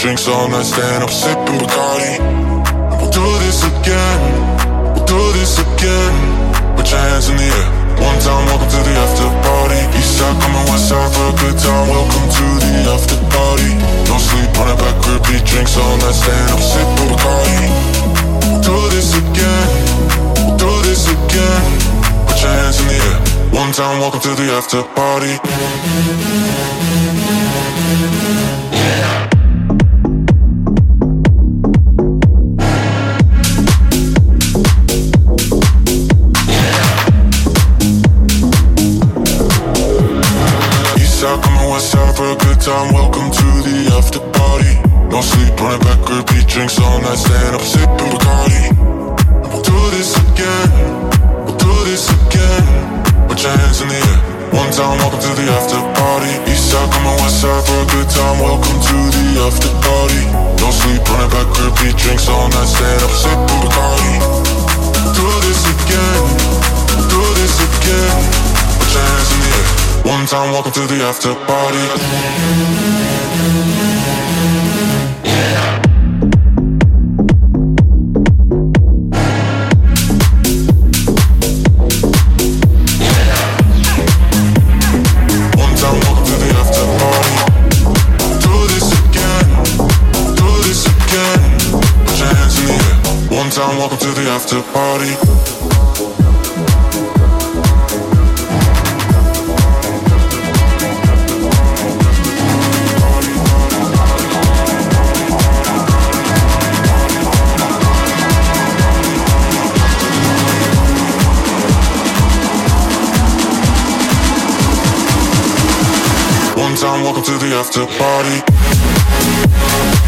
Drinks all night, stand up sipping Bacardi. We'll do this again, we'll do this again. Put your hands in the air. One time, welcome to the after party. East side, coming west side for a good time. Welcome to the after party. No sleep, on back, repeat drinks all night, stand up sipping Bacardi. We'll do this again, we'll do this again. Put your hands in the air. One time, welcome to the after party. Time, welcome to the after party. No sleep, running back, repeat drinks all night, stand up, sipping Bacardi. We'll do this again, we'll do this again put your hands in the air. One time, welcome to the after party. East side, come on, west side for a good time. Welcome to the after party. No sleep, running back back, crib, drinks all night, stand up, sip and Bacardi. Do this again, do this again. Put your hands in the air. One time, welcome to the after party. Yeah. in town, welcome to the after party. welcome to the after party.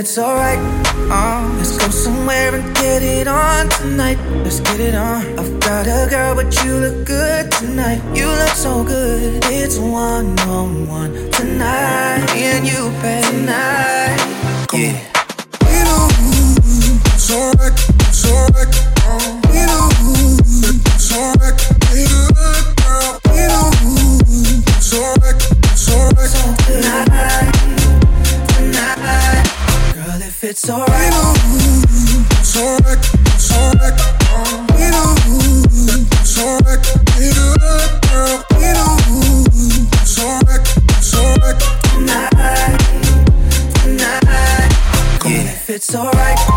It's alright. Uh, let's go somewhere and get it on tonight. Let's get it on. I've got a girl, but you look good tonight. You look so good. It's one on one tonight. Me and you, babe, tonight. Come yeah. On. Know it's alright, it's alright. We know it's alright. Be good, girl. Know it's alright, it's alright. So tonight if it's alright. Alright, alright. Alright. Girl. It's alright, alright. Tonight, tonight. Come if it's alright.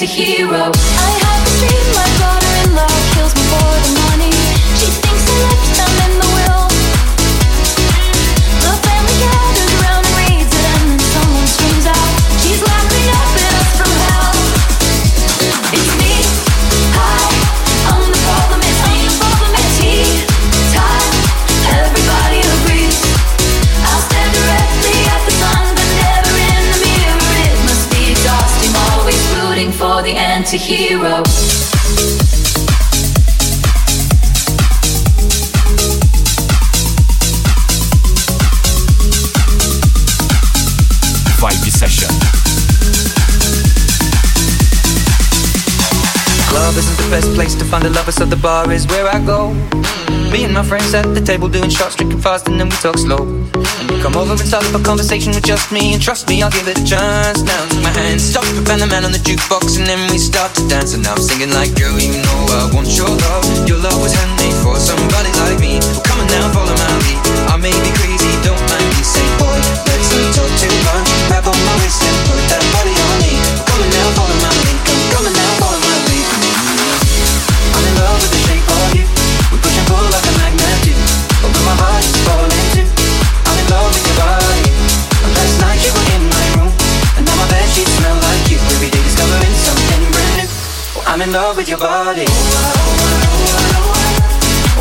to hear. Bar is where I go. Me and my friends at the table doing shots, drinking fast, and then we talk slow. Come over and start up a conversation with just me, and trust me, I'll give it a chance. Now take my hand, stop the band, the man on the jukebox, and then we start to dance. And now I'm singing like, girl, you know I want your love. Your love was handmade for somebody like me. Come on now, follow my lead. I may be crazy, don't body.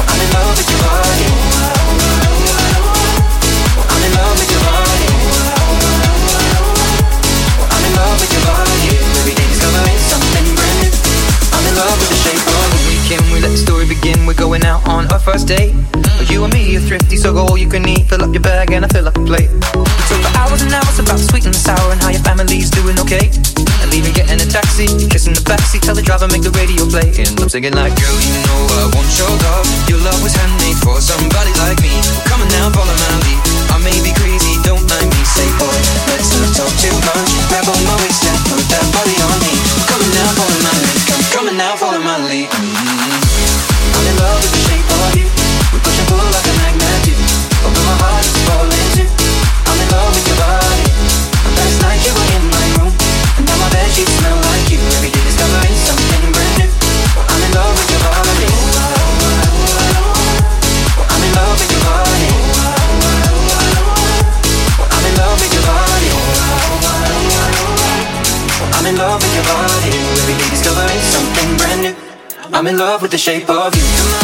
I'm in love with your body. I'm in love with your body. I'm in love with your body. Every day discovering something brand new. I'm in love with the shape of the weekend. We let the story begin. We're going out on our first date. You and me are thrifty, so go all you can eat. Fill up your bag and I fill up a plate. We for hours and hours about the sweet and the sour and how your family's doing okay. And leaving, getting a taxi, kissing the backseat, tell the driver make the radio play. And I'm singing like, girl, you know I want your love. Your love was handmade for somebody like me. Come on now, follow my lead. I may be crazy, don't mind me. Say, boy, let's not talk too much. Grab on my waist and put that body on love with the shape of you.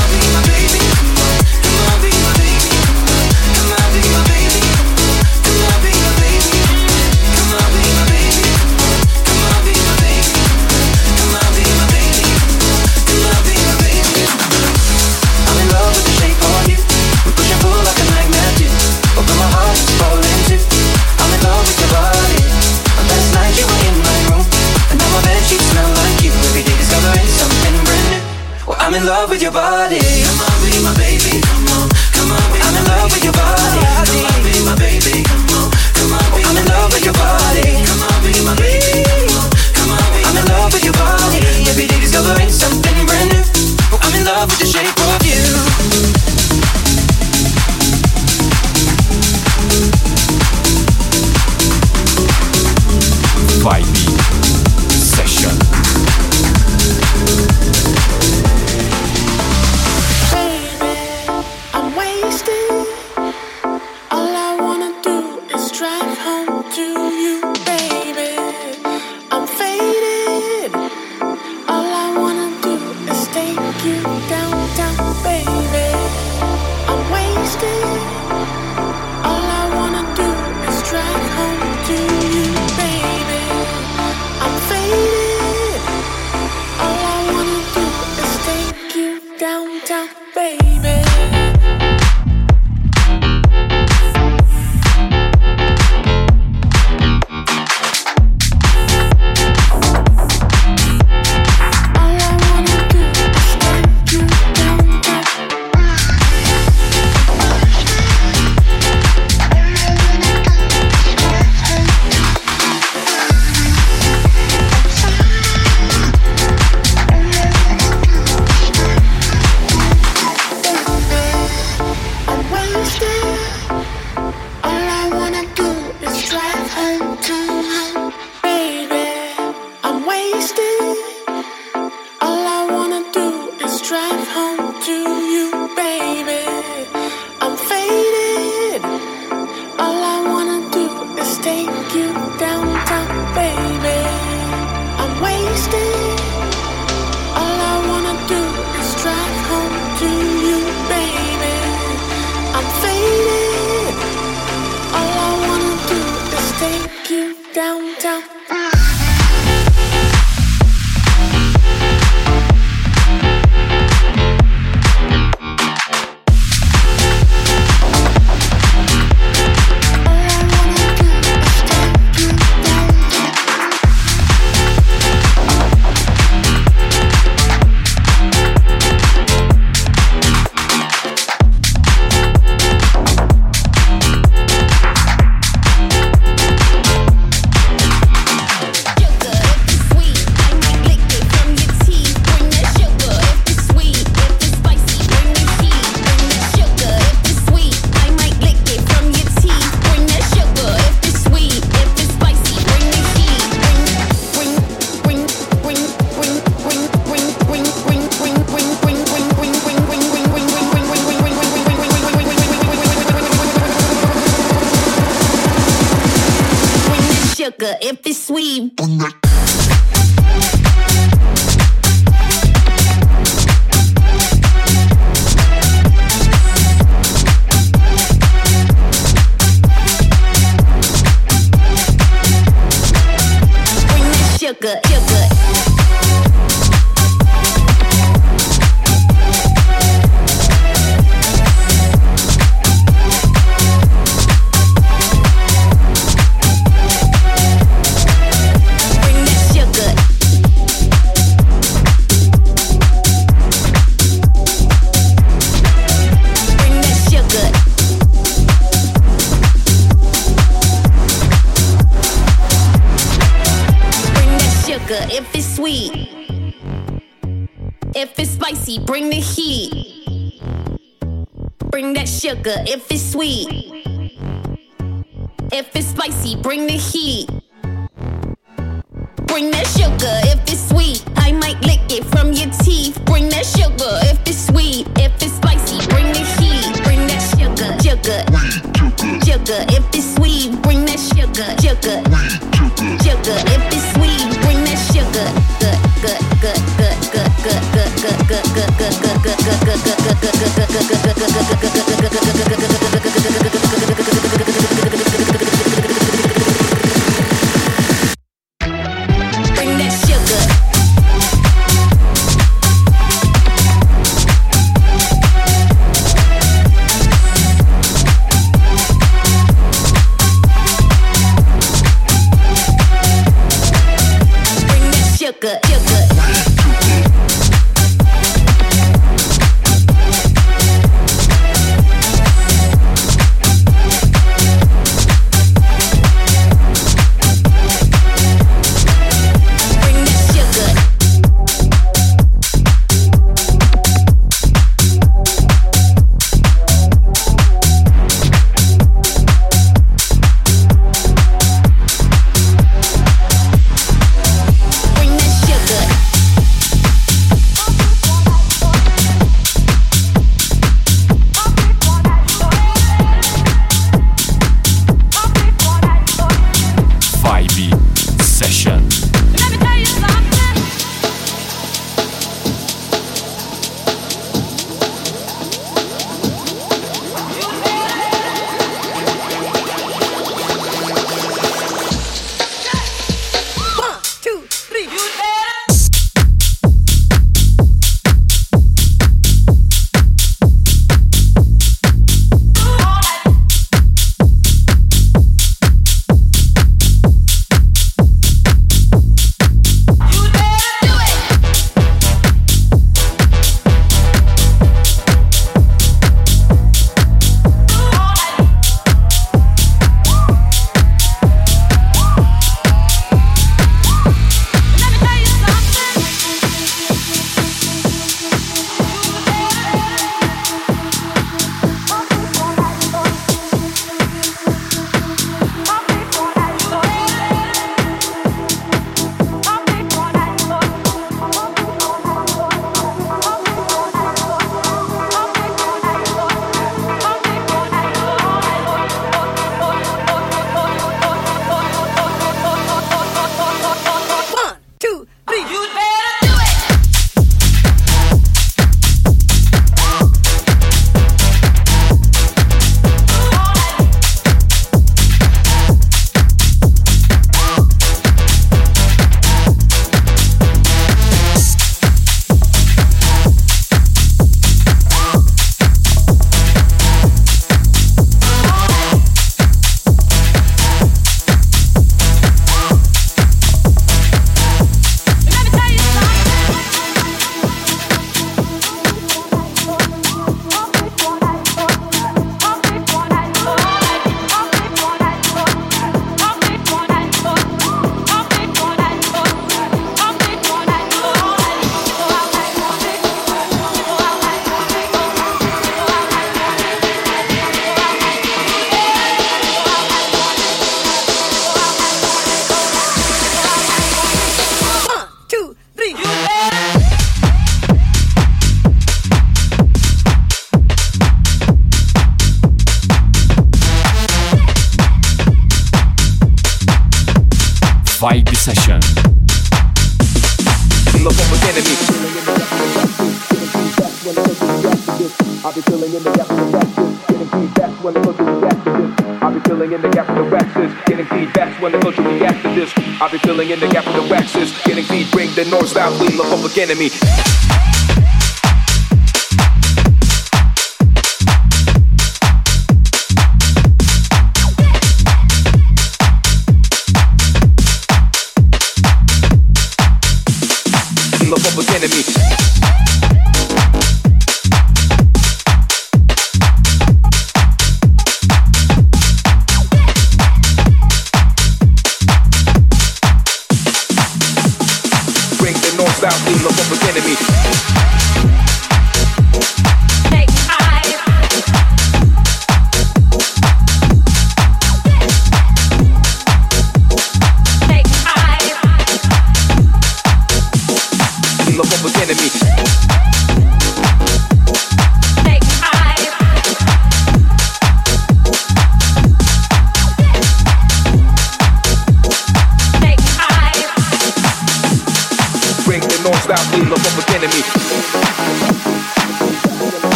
if it's sweet.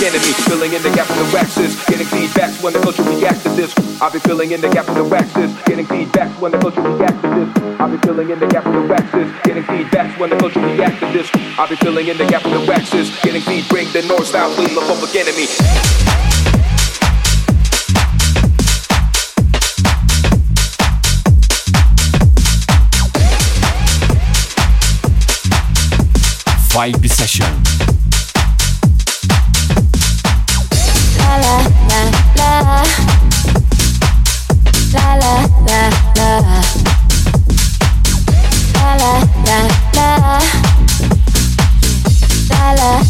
Public enemy, Filling in the gap in the waxes, getting feedback when the culture reacts to this. I've been filling in the gap in the waxes, getting feedback when the culture reacts to this. I've been filling in the gap in the waxes, getting feedback when the culture reacts to this. I've been filling in the gap in the waxes, getting feed, bring the north south clean the public enemy. Vibe Session. la la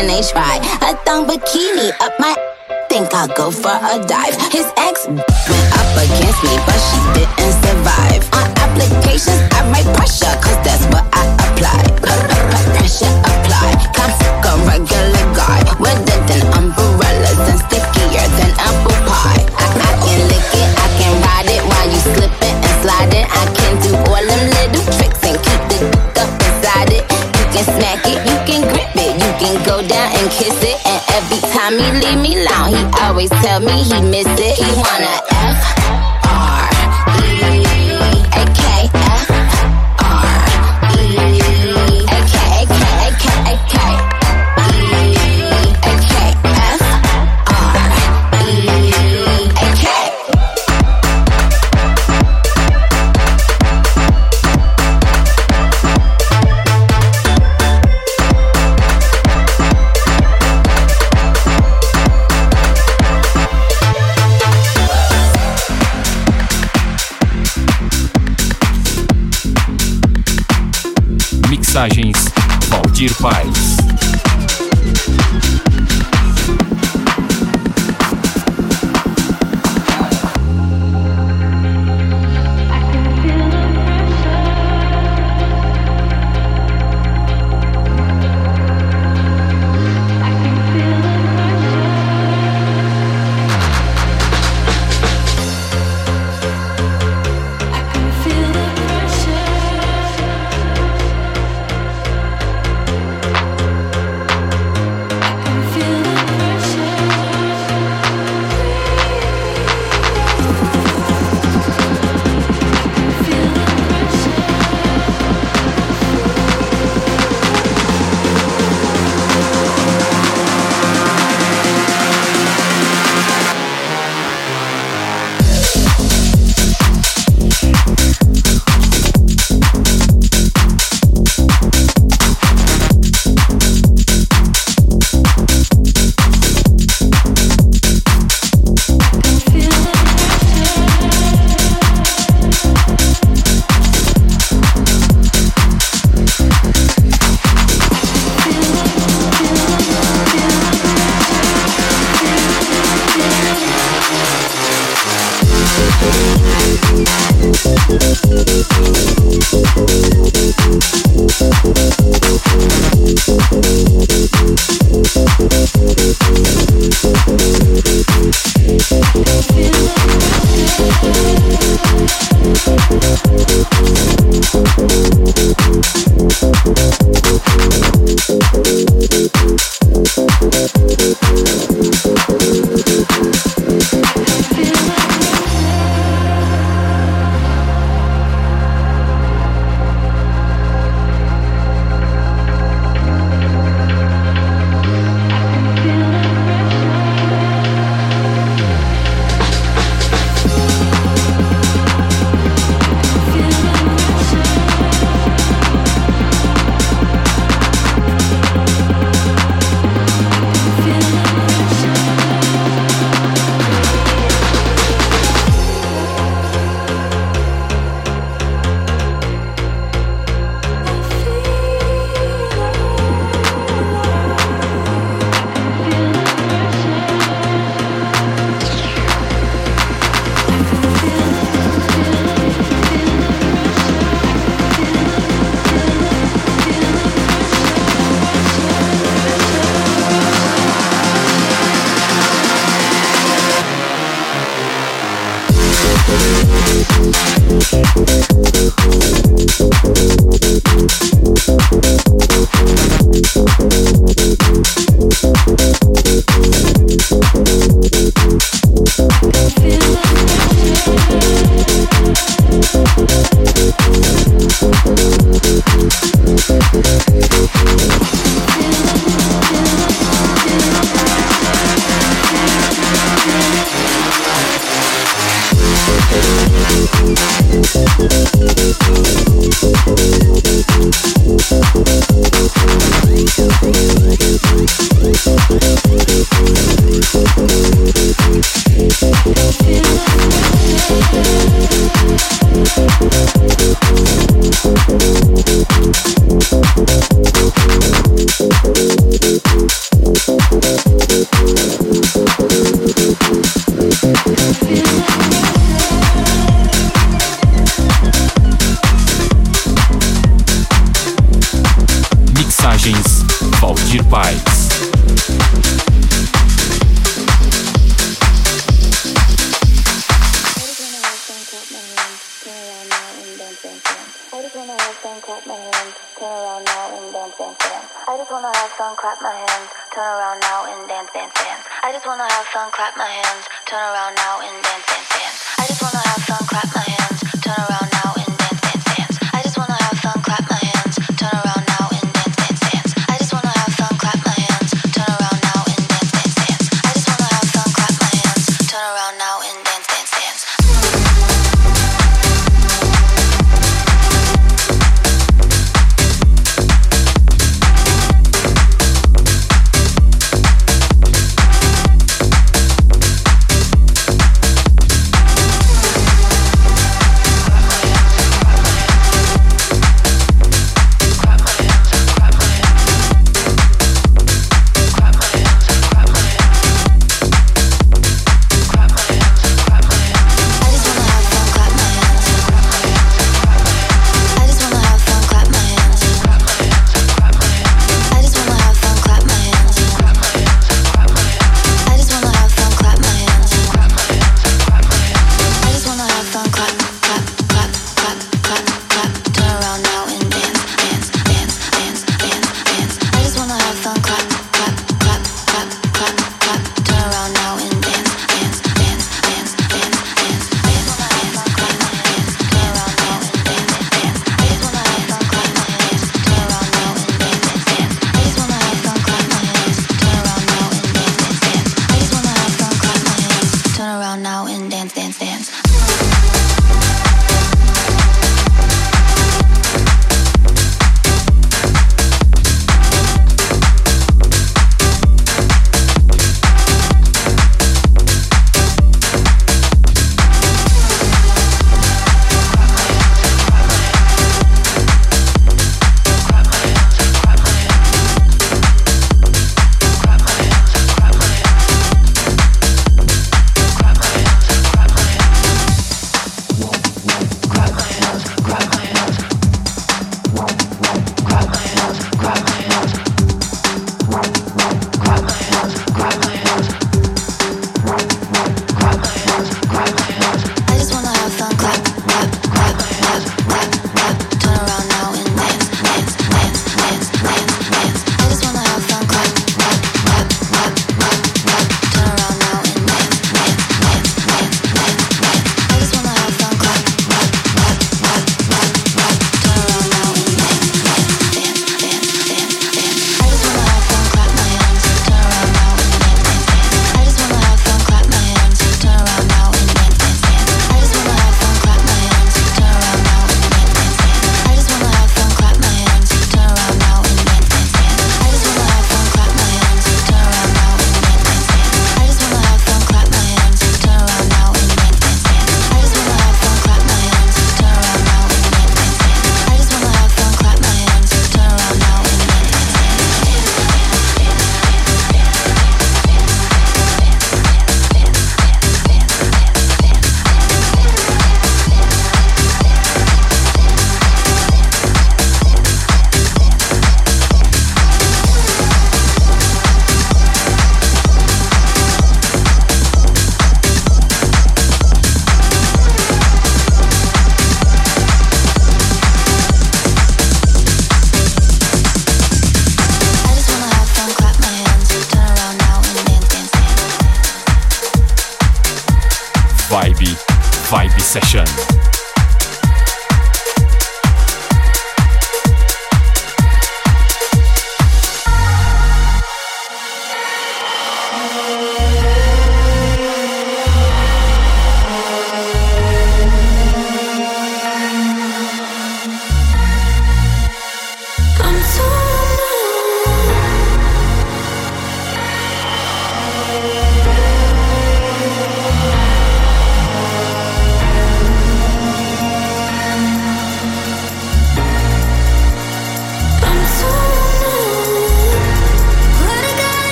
when they try. A thong bikini up my think I'll go for a dive. His ex went up against me, but she didn't say me, leave me alone. He always tell me he miss it, he wanna